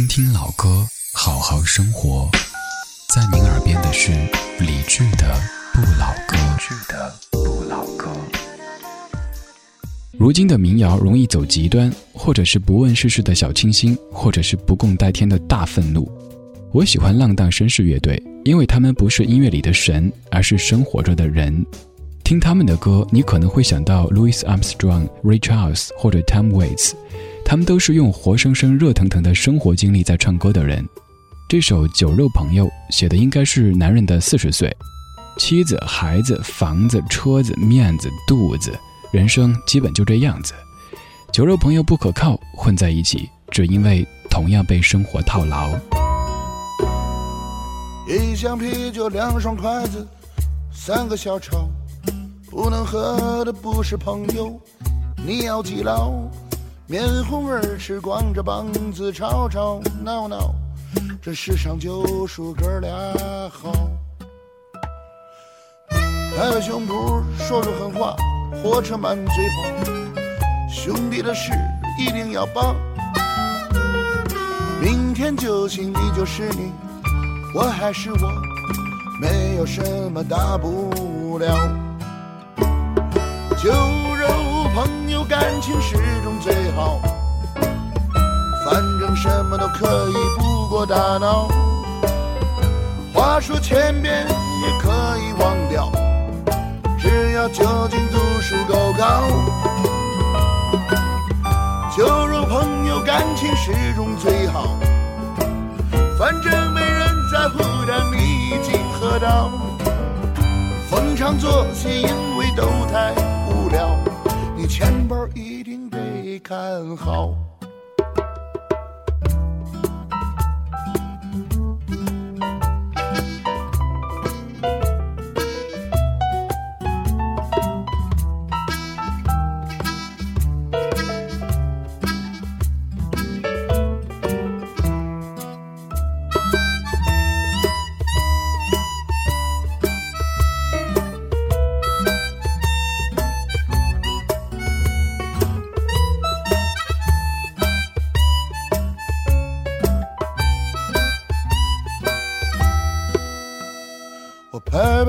听听老歌，好好生活。在您耳边的是理智的《不老歌》。不老歌。如今的民谣容易走极端，或者是不问世事的小清新，或者是不共戴天的大愤怒。我喜欢浪荡绅士乐队，因为他们不是音乐里的神，而是生活着的人。听他们的歌，你可能会想到 Louis Armstrong、Ray Charles 或者 Tom Waits，他们都是用活生生、热腾腾的生活经历在唱歌的人。这首《酒肉朋友》写的应该是男人的四十岁，妻子、孩子、房子、车子、面子、肚子，人生基本就这样子。酒肉朋友不可靠，混在一起，只因为同样被生活套牢。一箱啤酒，两双筷子，三个小炒，不能喝的不是朋友，你要记牢。面红耳赤，光着膀子吵吵闹闹，这世上就数哥俩好。拍拍胸脯说说狠话，火车满嘴跑，兄弟的事一定要帮。明天就行，你就是你。我还是我，没有什么大不了。酒肉朋友，感情始终最好。反正什么都可以，不过大脑。话说千遍也可以忘掉，只要酒精度数够高。酒肉朋友，感情始终最好。反正没人。在乎当你已经喝到，逢场作戏，因为都太看好。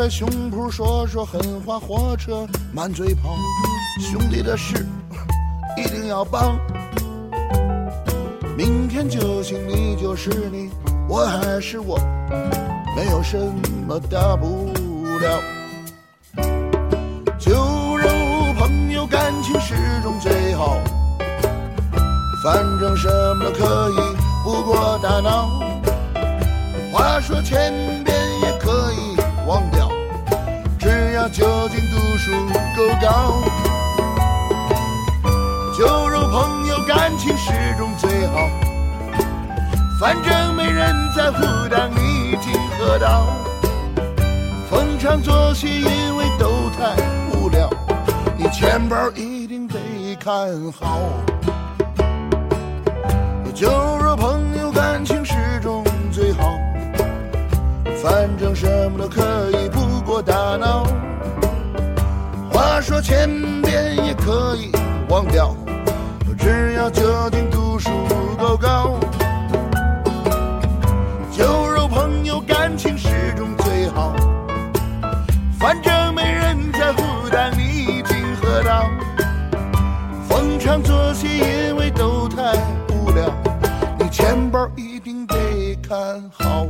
拍胸脯说说狠话，火车满嘴跑，兄弟的事一定要帮。明天就行，你就是你，我还是我，没有什么大不了。酒肉朋友，感情始终最好。反正什么都可以，不过大脑。话说前只要酒精度数够高。酒肉朋友感情始终最好，反正没人在乎当你已经喝到。逢场作戏，因为都太无聊，你钱包一定得看好。酒肉朋友感情始终最好。反正什么都可以，不过大脑。话说千遍也可以忘掉，只要酒精度数够高。酒肉朋友感情始终最好，反正没人在乎，但你已经喝到。逢场作戏，因为都太无聊，你钱包一定得看好。